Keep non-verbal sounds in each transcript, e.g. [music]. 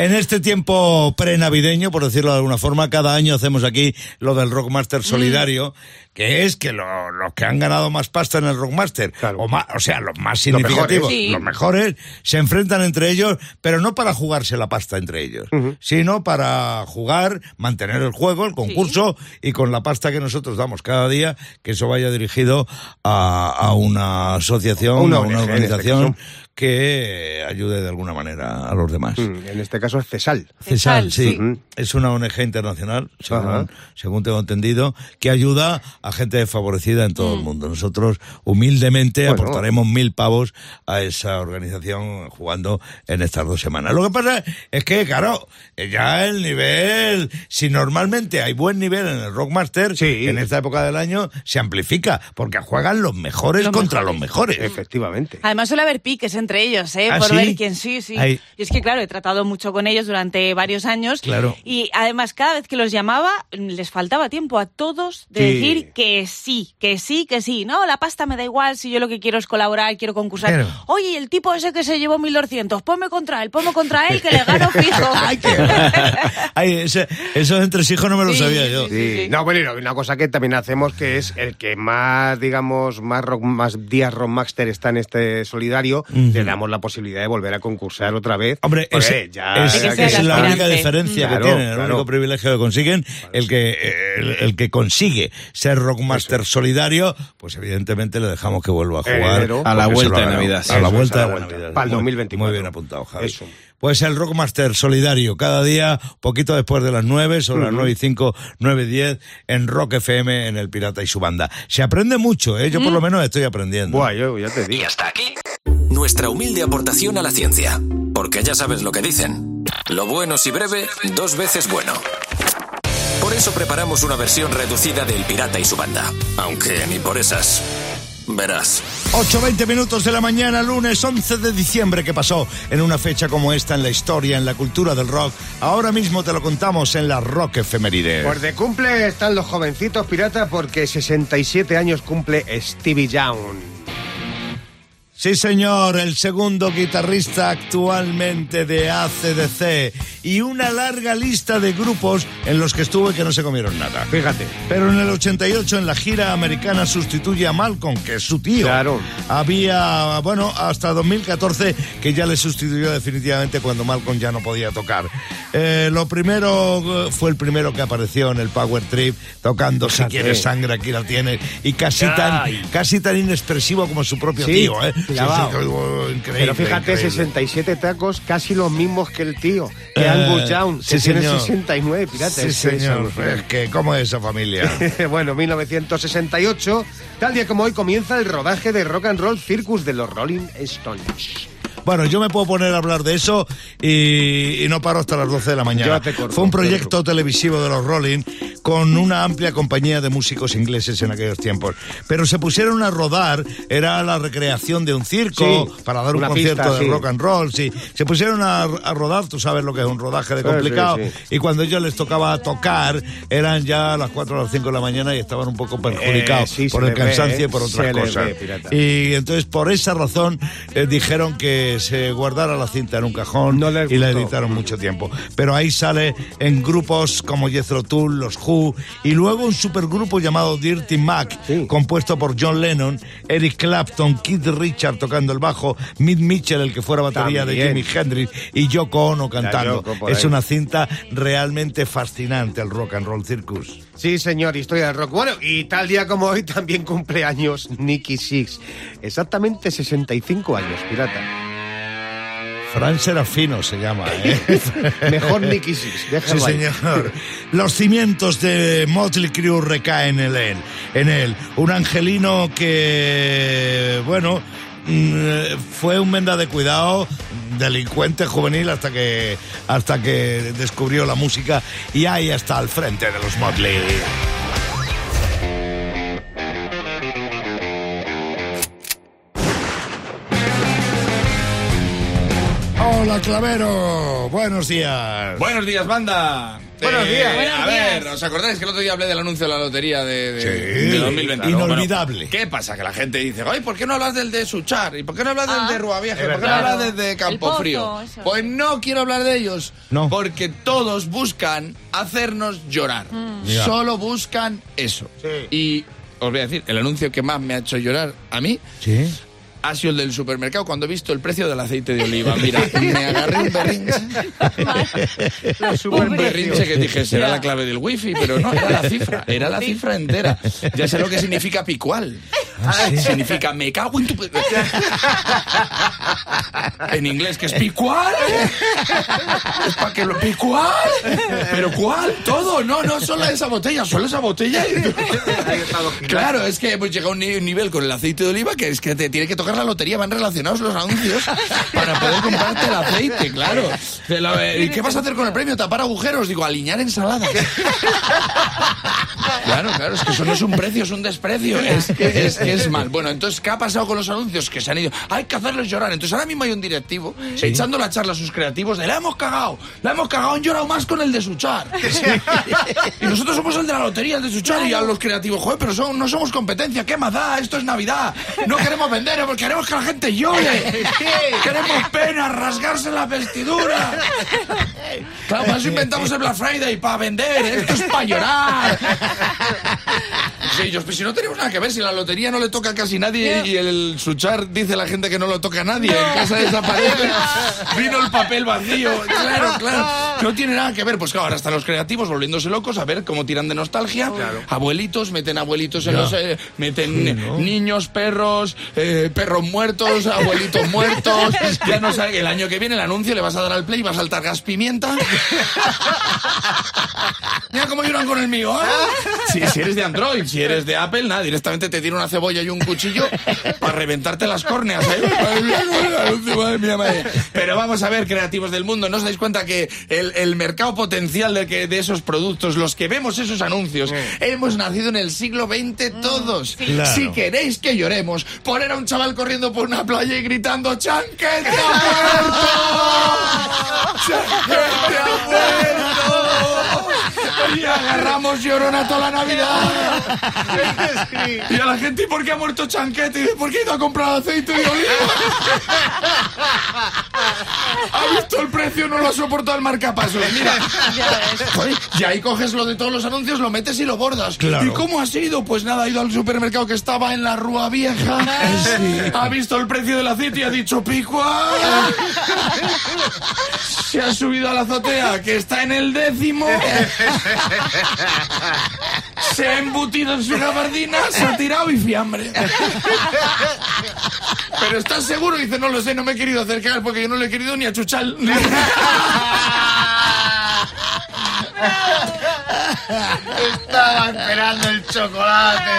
En este tiempo prenavideño, por decirlo de alguna forma, cada año hacemos aquí lo del Rockmaster Solidario, que es que lo- los que han ganado más pasta en el Rockmaster, Claro. o, más, o sea, los más Los mejores. significativos, Sí. los mejores, se enfrentan entre ellos, pero no para jugarse la pasta entre ellos, sino para jugar, mantener el juego, el concurso, y con la pasta que nosotros damos cada día, que eso vaya dirigido a, a una asociación, Una a una este organización. Que ayude de alguna manera a los demás. Mm, En este caso es Cesal. CESAL, sí. sí. Es una ONG internacional, según, según tengo entendido, que ayuda a gente desfavorecida en todo el mundo. Nosotros, humildemente, Bueno. aportaremos mil pavos a esa organización jugando en estas dos semanas. Lo que pasa es que, claro, ya el nivel, si normalmente hay buen nivel en el Rockmaster, Sí. en esta época del año se amplifica, porque juegan los mejores Los contra mejores. los mejores. Efectivamente. Además suele haber piques entre ellos, ¿eh? ¿Ah, Por sí? ver quién sí, sí. Y es que, claro, he tratado mucho con ellos durante varios años. Claro. Y además, cada vez que los llamaba, les faltaba tiempo a todos de Sí. decir que sí, que sí, que sí. No, la pasta me da igual si yo lo que quiero es colaborar, quiero concursar. Claro. Oye, el tipo ese que se llevó 1200, ponme contra él, ponme contra él, que le gano [laughs] fijo. Ay, qué- Ay, ese- esos entresijos no me lo Sí, sabía yo. sí, Sí. sí. No, bueno, y una cosa que también hacemos que es el que más, digamos, más, rock, más días Rockmaster está en este solidario, le damos la posibilidad de volver a concursar otra vez. Hombre, Porque ese- ya, es, que la única diferencia Claro, que tienen, el único privilegio que consiguen, el que el, el que consigue ser Rockmaster solidario, pues evidentemente le dejamos que vuelva a jugar. enero. A la vuelta de. Navidad. A Eso la vuelta de. Navidad. Para el Muy- 2024. Muy bien apuntado, Javi. Eso. Pues el Rockmaster solidario, cada día, poquito después de las 9, sobre las 9 y 5, 9 y 10, en Rock FM, en El Pirata y su banda. Se aprende mucho, ¿eh? Yo por lo menos estoy aprendiendo. Buah, yo ya te Y digo. hasta aquí nuestra humilde aportación a la ciencia. Porque ya sabes lo que dicen. Lo bueno si breve, dos veces bueno. Por eso preparamos una versión reducida del Pirata y su banda. Aunque ni por esas. Verás. 8.20 minutos de la mañana, lunes 11 de diciembre, que pasó en una fecha como esta en la historia, en la cultura del rock. Ahora mismo te lo contamos en la Rock Efeméride. Pues de cumple están los jovencitos piratas porque 67 años cumple Stevie Young. Sí, señor, el segundo guitarrista actualmente de ACDC y una larga lista de grupos en los que estuvo y que no se comieron nada. Fíjate. Pero en el 88 en la gira americana sustituye a Malcolm, que es su tío. Claro. Había, bueno, hasta 2014 que ya le sustituyó definitivamente cuando Malcolm ya no podía tocar. Eh, lo primero eh, fue el primero que apareció en el Power Trip tocando Si quieres sangre aquí la tienes y casi tan casi tan inexpresivo como su propio Sí, tío, ¿eh? Clavado. Sí, sí, increíble, Pero fíjate, increíble. 67 tacos, casi los mismos que el tío, que Eh, Angus Young, que tiene señor. 69 piratas. Sí, señor. Es que, ¿cómo es esa familia? [laughs] bueno, 1968, tal día como hoy comienza el rodaje de Rock and Roll Circus de los Rolling Stones. Bueno, yo me puedo poner a hablar de eso y, y no paro hasta las 12 de la mañana. Corto, Fue un proyecto televisivo de los Rolling con una amplia compañía de músicos ingleses en aquellos tiempos. Pero se pusieron a rodar, era la recreación de un circo Sí, para dar un concierto pista, de sí. rock and roll. Sí. Se pusieron a, a rodar, tú sabes lo que es un rodaje de complicado. sí. Y cuando ellos les tocaba tocar, eran ya las 4 o las 5 de la mañana y estaban un poco perjudicados Eh, por el ve, cansancio y por otras cosas. ve. Y entonces por esa razón eh, dijeron que se guardara la cinta en un cajón No y la editaron mucho tiempo. Pero ahí sale en grupos como Jethro Tull, los Who y luego un supergrupo llamado Dirty Mac, Sí. compuesto por John Lennon, Eric Clapton, Keith Richard tocando el bajo, Mick Mitchell el que fuera batería También. de Jimi Hendrix y Yoko Ono cantando. Yoko es una cinta realmente fascinante el Rock and Roll Circus. Sí, señor, historia del rock. Bueno, y tal día como hoy también cumple años Nicky Six. Exactamente 65 años, pirata. Fran Serafino se llama, ¿eh? [laughs] Mejor Nicky Six, Sí, déjalo ahí. señor. Los cimientos de Motley Crue recaen en él. En él. Un angelino que, bueno, mm, fue un menda de cuidado, delincuente juvenil hasta que, hasta que descubrió la música y ahí está al frente de los Motley. Hola, Clavero. Buenos días. Buenos días, banda. Buenos Eh, días. Buenos a ver, días. ¿os acordáis que el otro día hablé del anuncio de la lotería de, de, Sí, de 2020? inolvidable. Bueno, ¿Qué pasa? Que la gente dice, oye, ¿por qué no hablas del de Suchar? ¿Y por qué no hablas Ah. del de Ruavieja? Es ¿Por qué no hablas del de Campo Pozo, Frío? eso. Pues no quiero hablar de ellos. No. Porque todos buscan hacernos llorar. Ya. Solo buscan eso. Sí. Y os voy a decir, el anuncio que más me ha hecho llorar a mí Sí. Ha sido el del supermercado cuando he visto el precio del aceite de oliva. Mira, me agarré un berrinche. [laughs] Un berrinche que dije, será la clave del wifi, pero no, era la cifra, era la cifra entera. Ya sé lo que significa picual. Significa me cago en tu... pe-". En inglés, que es picual. Es para que lo... ¿Picual? ¿Pero cuál? Todo. No, no, solo esa botella, solo esa botella. Claro, es que hemos llegado a un ni- un nivel con el aceite de oliva que es que te tiene que tocar la lotería, van relacionados los anuncios para poder comprarte el aceite, claro. ¿Y qué vas a hacer con el premio? Tapar agujeros, digo, alinear ensaladas. [laughs] Claro, claro, es que eso no es un precio, es un desprecio. Es que es, que es mal. Bueno, entonces, ¿qué ha pasado con los anuncios? Que se han ido. Hay que hacerles llorar. Entonces, ahora mismo hay un directivo echando la charla a sus creativos de la hemos cagado, la hemos cagado, han llorado más con el de Suchar. [laughs] y nosotros somos el de la lotería, el de Suchar, y a los creativos, joder, pero son- no somos competencia, ¿qué más da? Esto es Navidad. No queremos vender, porque queremos que la gente llore. Queremos pena, rasgarse la vestidura. Claro, para eso inventamos el Black Friday, para vender, esto es para llorar. Sí, ellos, pues si no tenemos nada que ver, si la lotería no le toca a casi nadie y el Suchar dice la gente que no lo toca a nadie, en casa desaparece, [laughs] vino el papel vacío, claro, claro, no tiene nada que ver, pues claro, ahora están los creativos volviéndose locos a ver cómo tiran de nostalgia, abuelitos, meten abuelitos en Ya. los, eh, meten niños, perros, eh, perros muertos, [laughs] abuelitos muertos, ya no sabe, el año que viene el anuncio le vas a dar al play, va a saltar gas pimienta, [laughs] Mira cómo lloran con el mío. ¿eh? Si, si eres de Android, si eres de Apple, nada, directamente te tira una cebolla y un cuchillo [laughs] para reventarte las córneas. ¿eh? [laughs] Madre mía, madre mía. Pero vamos a ver, creativos del mundo, ¿no os dais cuenta que el, el mercado potencial de, que, de esos productos, los que vemos esos anuncios, hemos nacido en el siglo XX todos? Claro. Si queréis que lloremos, poner a un chaval corriendo por una playa y gritando ¡Chanquete ha muerto! [laughs] ¡Chanquete ha muerto! Y agarramos llorona toda la Navidad. Y a la gente, ¿y por qué ha muerto Chanquete? Y dice, ¿por qué ha ido a comprar aceite de oliva? ¿Ha visto el precio? No lo ha soportado el marcapasos. Mira, Joder, y ahí coges lo de todos los anuncios, lo metes y lo bordas. Claro. ¿Y cómo ha sido? Pues nada, ha ido al supermercado que estaba en la Rúa Vieja. [laughs] Ha visto el precio del aceite y ha dicho picua. [laughs] Se ha subido a la azotea que está en el décimo. [laughs] Se ha embutido en su gabardina, se ha tirado y fiambre. Pero ¿estás seguro? Dice, no lo sé, no me he querido acercar porque yo no le he querido ni a chuchal. Estaba esperando el chocolate.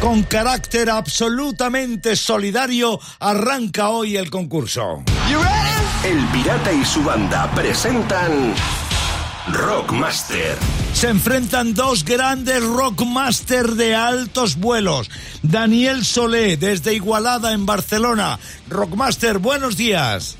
Con carácter absolutamente solidario, arranca hoy el concurso. El Pirata y su banda presentan Rockmaster. Se enfrentan dos grandes rockmaster de altos vuelos. Daniel Solé, desde Igualada, en Barcelona. Rockmaster, buenos días.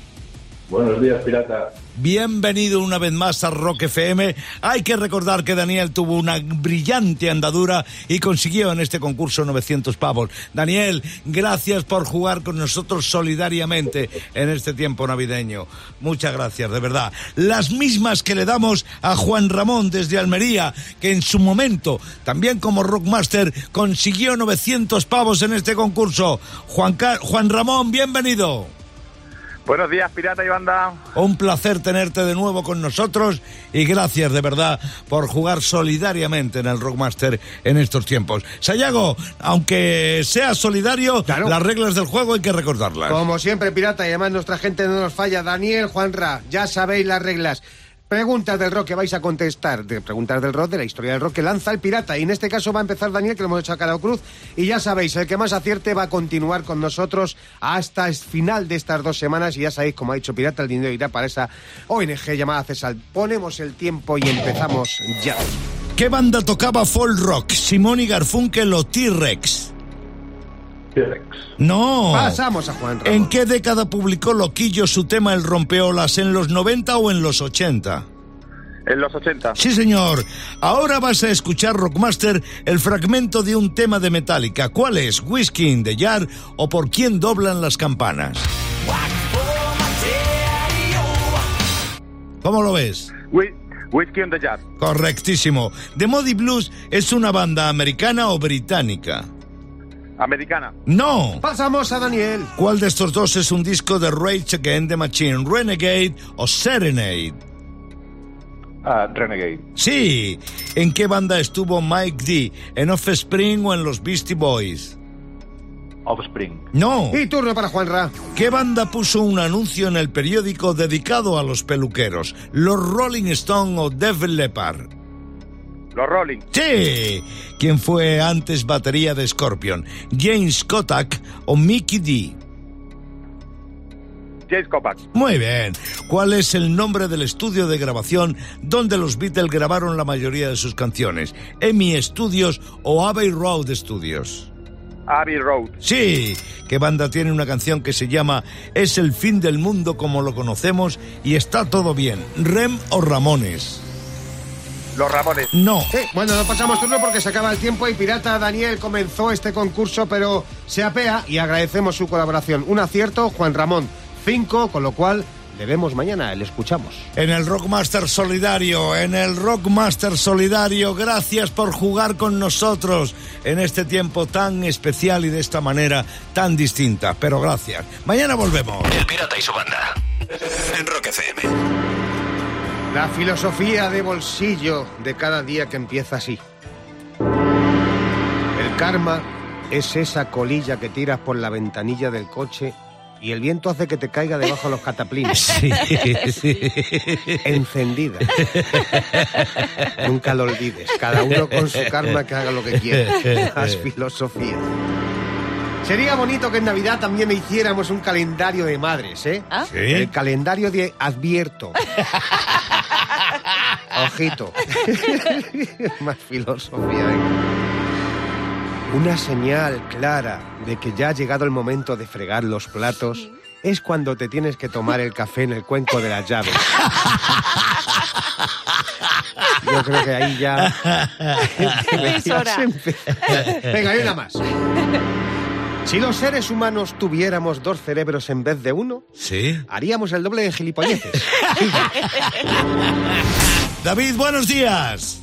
Buenos días, pirata. Bienvenido una vez más a Rock FM. Hay que recordar que Daniel tuvo una brillante andadura y consiguió en este concurso 900 pavos. Daniel, gracias por jugar con nosotros solidariamente en este tiempo navideño. Muchas gracias, de verdad. Las mismas que le damos a Juan Ramón desde Almería, que en su momento, también como Rockmaster, consiguió 900 pavos en este concurso. Juan, Juan Ramón, bienvenido. Buenos días, pirata y banda. Un placer tenerte de nuevo con nosotros y gracias de verdad por jugar solidariamente en el Rockmaster en estos tiempos. Sayago, aunque sea solidario, Claro. las reglas del juego hay que recordarlas. Como siempre, pirata, y además nuestra gente no nos falla. Daniel, Juanra, ya sabéis las reglas. Preguntas del rock que vais a contestar. Preguntas del rock, de la historia del rock que lanza el pirata. Y en este caso va a empezar Daniel, que lo hemos hecho a cada cruz. Y ya sabéis, el que más acierte va a continuar con nosotros hasta el final de estas dos semanas. Y ya sabéis, como ha dicho Pirata, el dinero irá para esa ONG llamada Cesal. Ponemos el tiempo y empezamos ya. ¿Qué banda tocaba folk rock? ¿Simón y Garfunkel o T-Rex? No. Pasamos a Juan Ramón. ¿En qué década publicó Loquillo su tema El Rompeolas? ¿En los 90 o en los 80? En los 80. Sí, señor. Ahora vas a escuchar, Rockmaster, el fragmento de un tema de Metallica. ¿Cuál es? ¿Whiskey in the Jar o por quién doblan las campanas? ¿Cómo lo ves? Whi- Whiskey on the Jar. Correctísimo. The Modi Blues es una banda americana o británica. Americana. No. Pasamos a Daniel. ¿Cuál de estos dos es un disco de Rage Against the Machine? ¿Renegade o Serenade? Ah, Renegade. Sí. ¿En qué banda estuvo Mike D? ¿En Offspring o en los Beastie Boys? Offspring. No. Y turno para Juanra. ¿Qué banda puso un anuncio en el periódico dedicado a los peluqueros? ¿Los Rolling Stone o Def Leppard? Los Rolling. Sí. ¿Quién fue antes batería de Scorpion? ¿James Kotak o Mickey D? James Kopak. Muy bien. ¿Cuál es el nombre del estudio de grabación donde los Beatles grabaron la mayoría de sus canciones? ¿EMI Studios o Abbey Road Studios? Abbey Road. Sí. ¿Qué banda tiene una canción que se llama Es el fin del mundo como lo conocemos y está todo bien? ¿Rem o Ramones? Los Ramones. No. Sí, bueno, no pasamos turno porque se acaba el tiempo y Pirata Daniel comenzó este concurso, pero se apea y agradecemos su colaboración. Un acierto, Juan Ramón, cinco, con lo cual le vemos mañana, le escuchamos. En el Rockmaster Solidario, en el Rockmaster Solidario, gracias por jugar con nosotros en este tiempo tan especial y de esta manera tan distinta. Pero gracias. Mañana volvemos. El Pirata y su banda. En Rock FM. La filosofía de bolsillo de cada día que empieza así. El karma es esa colilla que tiras por la ventanilla del coche y el viento hace que te caiga debajo de los cataplines. [laughs] Sí, sí. Encendida. Nunca lo olvides. Cada uno con su karma que haga lo que quiera. Haz filosofía. Sería bonito que en Navidad también hiciéramos un calendario de madres, ¿eh? ¿Ah? Sí. El calendario de Advierto. [laughs] Ojito. [laughs] Más filosofía. venga. Una señal clara de que ya ha llegado el momento de fregar los platos es cuando te tienes que tomar el café en el cuenco de las llaves. Yo creo que ahí ya... [laughs] Es hora. empezar. Venga, hay una más. Si los seres humanos tuviéramos dos cerebros en vez de uno, Sí. haríamos el doble de gilipolleces. [laughs] David, buenos días.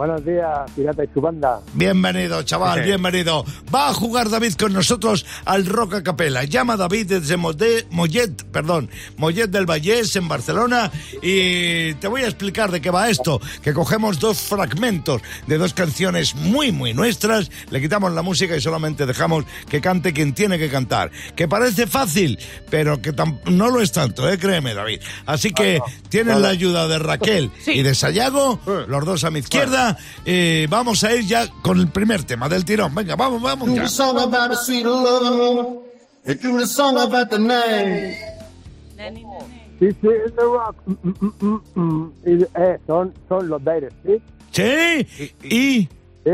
Buenos días, Pirata y su banda. Bienvenido, chaval, bienvenido. Va a jugar David con nosotros al Rock a Capela. Llama a David desde Mode- Mollet, perdón, Mollet del Vallés, en Barcelona, y te voy a explicar de qué va esto. Que cogemos dos fragmentos de dos canciones muy, muy nuestras, le quitamos la música y solamente dejamos que cante quien tiene que cantar. Que parece fácil, pero que no lo es tanto, ¿eh? créeme, David. Así que tienes la ayuda de Raquel [laughs] Sí. y de Sayago, los dos a mi izquierda. Y vamos a ir ya con el primer tema del tirón. Venga, vamos, vamos ya. Sí, sí, es The Rock. Mm, mm, mm, mm. Y, eh, son, son los Dire ¿sí? Sí, y, ¿Sí?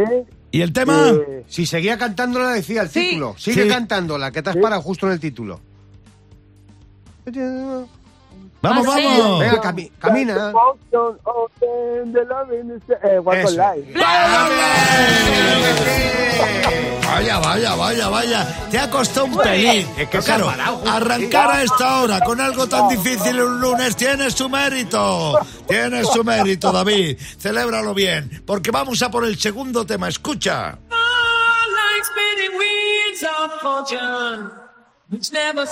y el tema. Eh, Si seguía cantándola, decía el Sí. título. Sigue Sí. cantándola, que te has parado justo en el título. Vamos, Ah, sí. vamos. Venga, cami- camina. Eh. Vaya, vaya, vaya, vaya. Te ha costado un pelín. es que claro, arrancar a esta hora con algo tan difícil un lunes tiene su mérito. Tiene su mérito, David. Celébralo bien, porque vamos a por el segundo tema. Escucha. which never.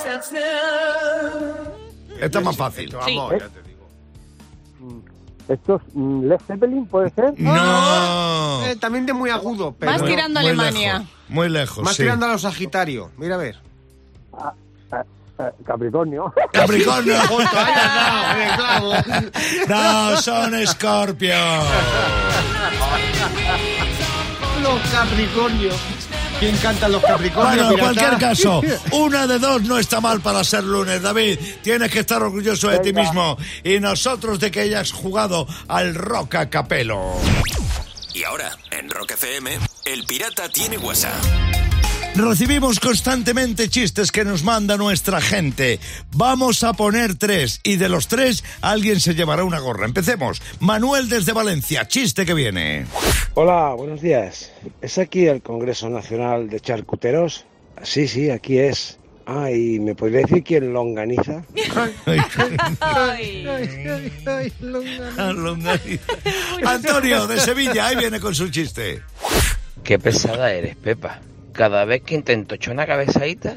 Esta es más fácil. Vamos, ya te digo. Esto es mm, Led Zeppelin, ¿puede ser? No. Eh, también de muy agudo, pero Vas Muy- tirando a Alemania. lejos, Muy lejos, más sí. tirando a los Sagitario. Mira a ver. Eh, eh, Capricornio. [laughs] Capricornio. [laughs] Claro. No, son Scorpio. Los Capricornios. ¿Quién canta los Capricornios? Bueno, en cualquier caso, [laughs] una de dos no está mal para ser lunes, David. Tienes que estar orgulloso de ti mismo y nosotros de que hayas jugado al Rock a Capelo. Y ahora, en Rock FM, el pirata tiene WhatsApp. Recibimos constantemente chistes que nos manda nuestra gente. Vamos a poner tres y de los tres alguien se llevará una gorra. Empecemos. Manuel desde Valencia, chiste que viene. Hola, buenos días. ¿Es aquí el Congreso Nacional de Charcuteros? Sí, sí, aquí es. Ah, ¿y me podría decir quién longaniza? [laughs] Antonio de Sevilla, ahí viene con su chiste. Qué pesada eres, Pepa. Cada vez que intento echar una cabezadita,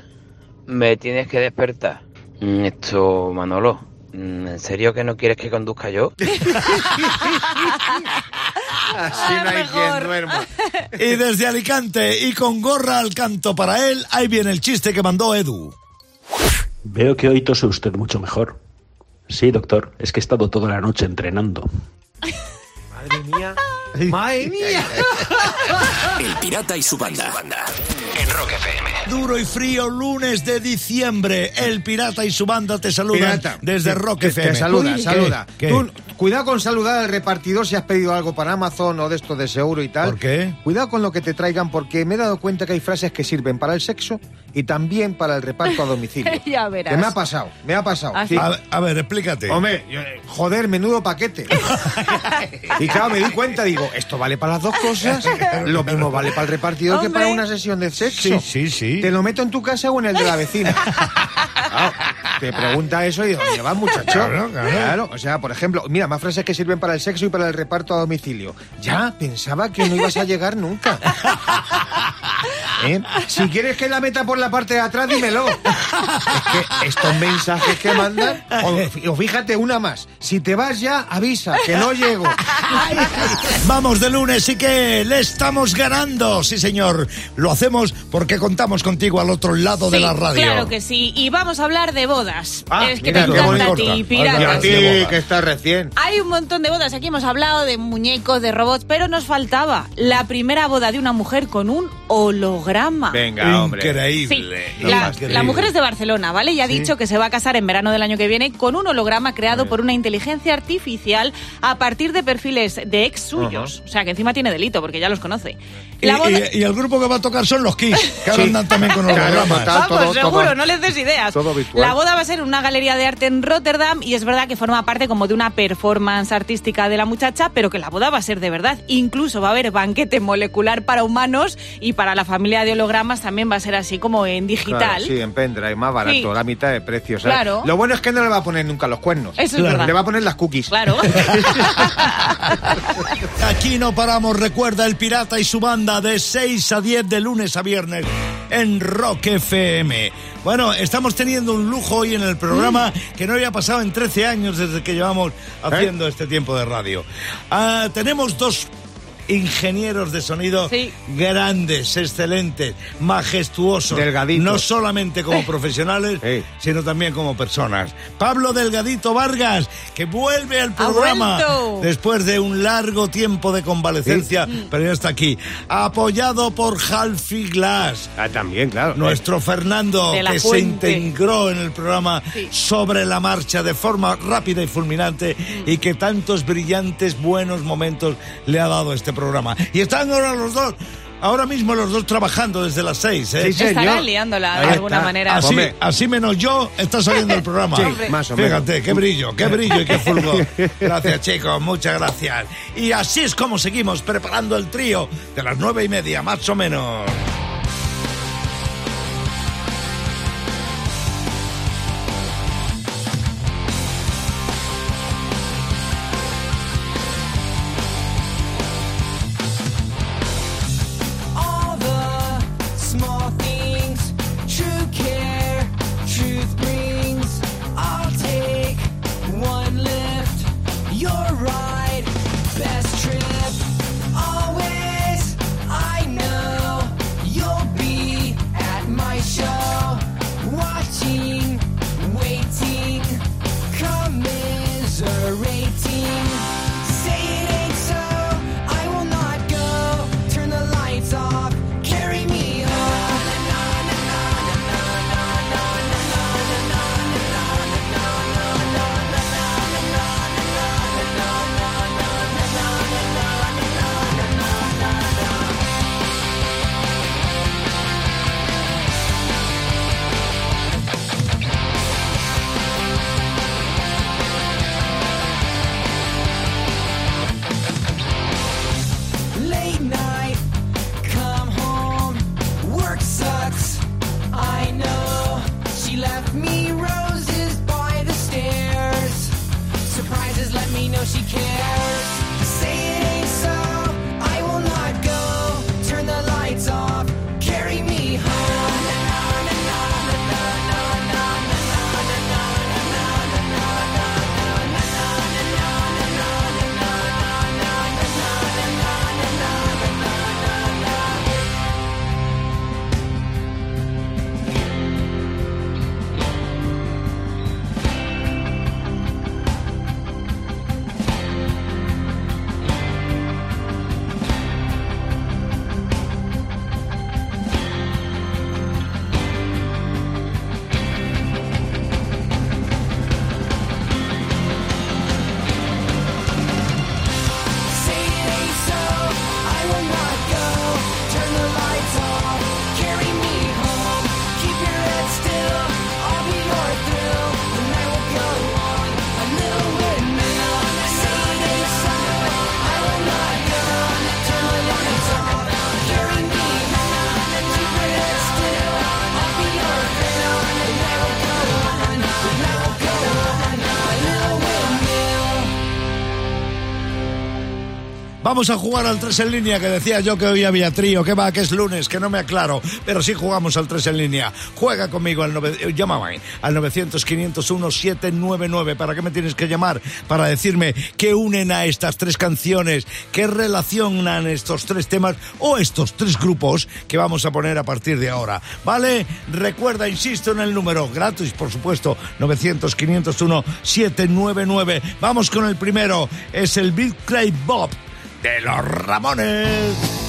me tienes que despertar. Mm, Esto, Manolo, mm, ¿en serio que no quieres que conduzca yo? [laughs] Así no hay quien duerma. [laughs] Y desde Alicante y con gorra al canto para él, ahí viene el chiste que mandó Edu. Veo que hoy tose usted mucho mejor. Sí, doctor, es que he estado toda la noche entrenando. Madre mía. Madre mía. El pirata y su banda. En Rock FM. Duro y frío lunes de diciembre. El pirata y su banda te saludan Pirata, desde Rock te- FM. Te saluda, Uy, saluda. ¿qué? Tú, cuidado con saludar al repartidor si has pedido algo para Amazon o de esto de seguro y tal. ¿Por qué? Cuidado con lo que te traigan porque me he dado cuenta que hay frases que sirven para el sexo y también para el reparto a domicilio. [laughs] ya verás. Que me ha pasado, me ha pasado. ¿Ah, Sí. sí? A, ver- a ver, explícate. Hombre, yo- joder, menudo paquete. [laughs] y claro, me di cuenta, digo, esto vale para las dos cosas, lo mismo vale para el repartidor que para una sesión de sexo. Sí, sí, sí. ¿Te lo meto en tu casa o en el de la vecina? Claro, te pregunta eso y digo, ¿dónde vas, muchacho? Claro, claro. o sea, por ejemplo, mira, más frases que sirven para el sexo y para el reparto a domicilio. Ya, pensaba que no ibas a llegar nunca. ¿Eh? Si quieres que la meta por la parte de atrás, dímelo. Es que estos mensajes que mandan, o, o fíjate una más. Si te vas ya, avisa, que no llego. Vamos de lunes y que le estamos ganando. Sí, señor. Lo hacemos porque contamos contigo al otro lado de la radio. Claro que sí. Y vamos a hablar de bodas. Ah, es que mira, te encanta a ti, Y a ti, que estás recién. Hay un montón de bodas. Aquí hemos hablado de muñecos, de robots, pero nos faltaba la primera boda de una mujer con un holograma. Venga, hombre. Sí, Increíble. la, Increíble. la mujer es de Barcelona, ¿vale? Y ha dicho que se va a casar en verano del año que viene con un holograma creado por una inteligencia artificial a partir de perfiles de ex suyos. O sea, que encima tiene delito porque ya los conoce. Y, La boda- y- y el grupo que va a tocar son los Kiss, [laughs] que ahora andan también con Claro, hologramas. Vamos, todo- seguro, todo- no les des ideas. todo virtual. La boda va a ser en una galería de arte en Rotterdam y es verdad que forma parte como de una performance artística de la muchacha, pero que la boda va a ser de verdad. Incluso va a haber banquete molecular para humanos y para la familia de hologramas también va a ser así como en digital. Claro, sí, en pendrive, más barato, Sí. la mitad de precio. ¿sabes? Claro. Lo bueno es que no le va a poner nunca los cuernos. Eso es verdad. Le va a poner las cookies. Claro. [laughs] Aquí no paramos, recuerda el pirata y su banda de 6 a 10 de lunes a viernes en Rock FM. Bueno, estamos teniendo un lujo hoy en el programa que no había pasado en 13 años desde que llevamos haciendo este tiempo de radio. Ah, tenemos dos ingenieros de sonido Sí. grandes, excelentes, majestuosos. Delgaditos. No solamente como [laughs] profesionales, Sí. sino también como personas. Pablo Delgadito Vargas, que vuelve al programa después de un largo tiempo de convalecencia, pero ya está aquí. Apoyado por Halfie Glass. Ah, también, claro. Nuestro Fernando, De la que se integró en el programa Sí. sobre la marcha de forma rápida y fulminante y que tantos brillantes, buenos momentos le ha dado este programa. Y están ahora los dos, ahora mismo los dos trabajando desde las seis. ¿eh? Sí, señor. Estará liándola de Ahí alguna está. manera. Así, menos yo, está saliendo el programa. Sí, más o menos. Fíjate, qué brillo, qué brillo y qué fulgor. [laughs] Gracias, chicos, muchas gracias. Y así es como seguimos preparando el trío de las nueve y media, más o menos. vamos a jugar al 3 en línea, que decía yo que hoy había trío, que va, que es lunes, que no me aclaro, pero sí jugamos al 3 en línea. Juega conmigo al, nove... Eh, llámame, al 900 501 799. ¿Para qué me tienes que llamar? Para decirme qué unen a estas tres canciones, qué relacionan estos tres temas o estos tres grupos que vamos a poner a partir de ahora. ¿Vale? Recuerda, insisto en el número, gratis, por supuesto, 900 501 799. Vamos con el primero, es el Big Clay Bob de los Ramones.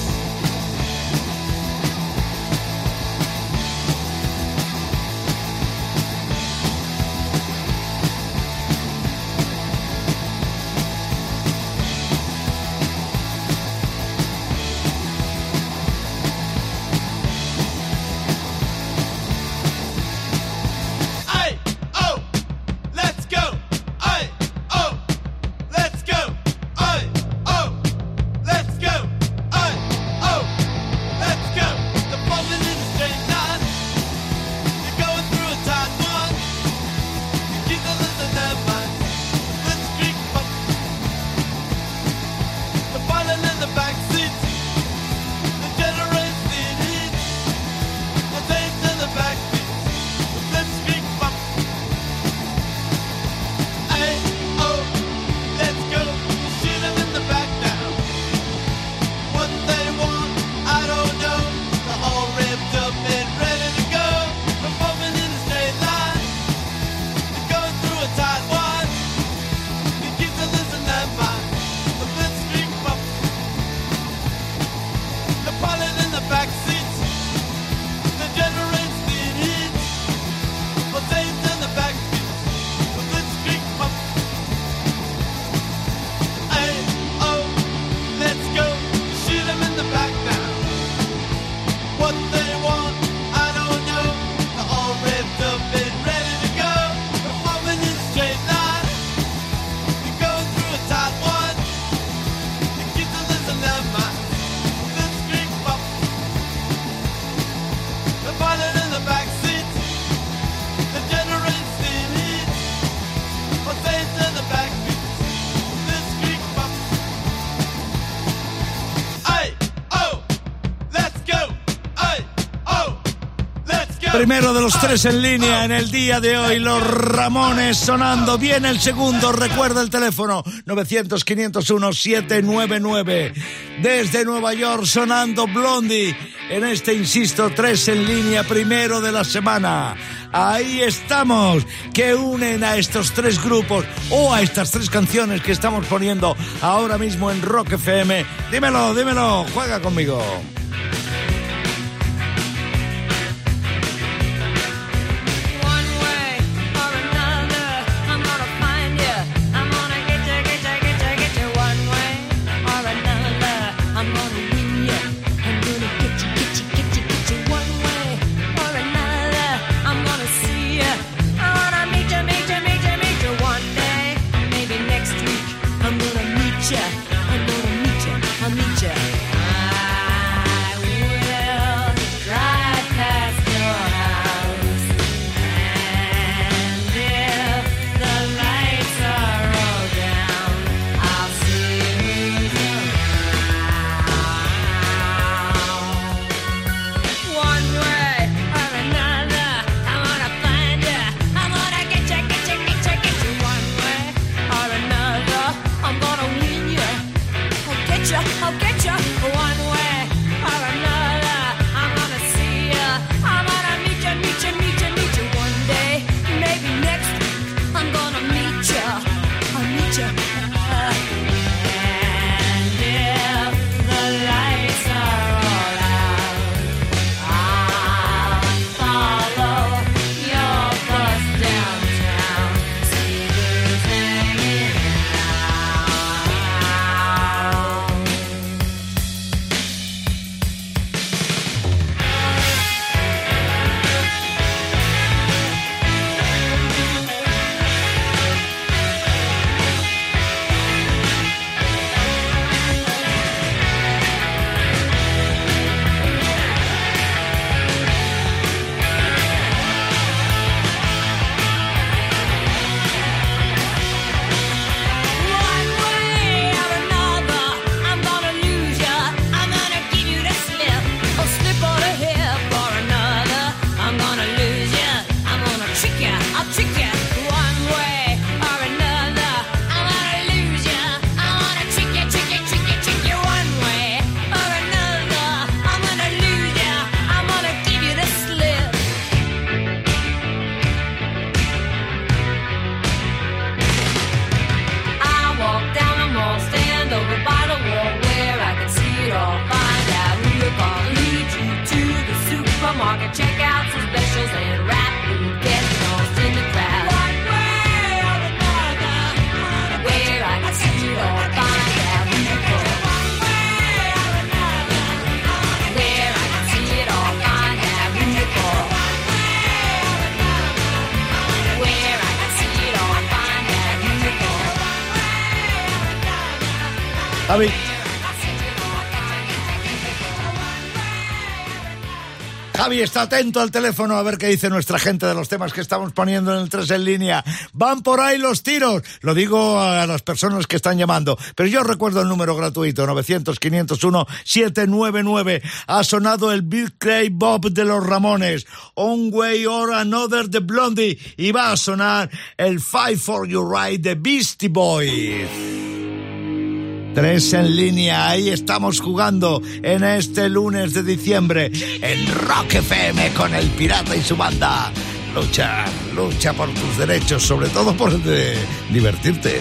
primero de los tres en línea en el día de hoy. Los Ramones sonando. bien el segundo. Recuerda el teléfono 900-501-799. Desde Nueva York sonando Blondie. En este, insisto, tres en línea primero de la semana. Ahí estamos, que unen a estos tres grupos o a estas tres canciones que estamos poniendo ahora mismo en Rock FM. Dímelo, dímelo, juega conmigo. Atento al teléfono a ver qué dice nuestra gente de los temas que estamos poniendo en el 3 en línea. Van por ahí los tiros. Lo digo a las personas que están llamando. Pero yo recuerdo el número gratuito, 900-501-799. Ha sonado el Big Cray Bob de los Ramones. On Way or Another de Blondie. Y va a sonar el Fight for Your Right de Beastie Boys. Tres en línea, ahí estamos jugando en este lunes de diciembre en Rock FM con el pirata y su banda. Lucha, lucha por tus derechos, sobre todo por divertirte.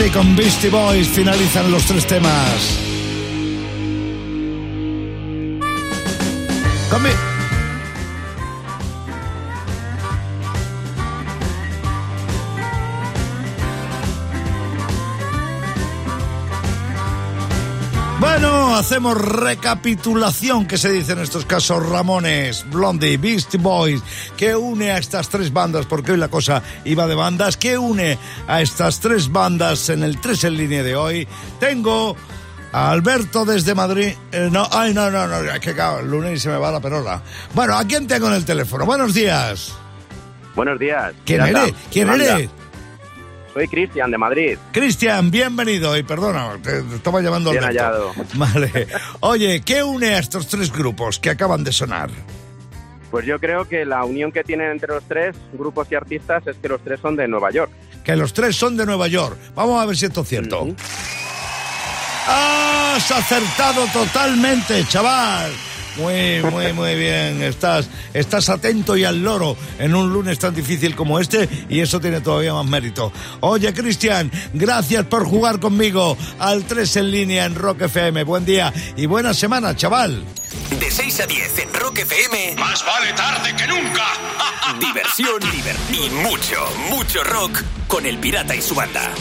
Así con Beastie Boys finalizan los tres temas. Hacemos recapitulación, que se dice en estos casos, Ramones, Blondie, Beastie Boys, que une a estas tres bandas, porque hoy la cosa iba de bandas, que une a estas tres bandas en el 3 en línea de hoy. Tengo a Alberto desde Madrid. Eh, no, ay, no, no, no, es que claro, el lunes se me va la perola. Bueno, ¿a quién tengo en el teléfono? Buenos días. Buenos días. ¿Quién eres? ¿Quién eres? Soy Cristian de Madrid. Cristian, bienvenido. Y perdona, te, te estaba llamando Bien hallado. [laughs] Vale. Oye, ¿qué une a estos tres grupos que acaban de sonar? Pues yo creo que la unión que tienen entre los tres grupos y artistas es que los tres son de Nueva York. Que los tres son de Nueva York. Vamos a ver si esto es cierto. Has acertado totalmente, chaval. Muy, muy, muy bien. Estás, estás atento y al loro en un lunes tan difícil como este y eso tiene todavía más mérito. Oye, Cristian, gracias por jugar conmigo al 3 en línea en Rock FM. Buen día y buena semana, chaval. De 6 a 10 en Rock FM. Más vale tarde que nunca. [laughs] Diversión y mucho, mucho rock con El Pirata y su banda.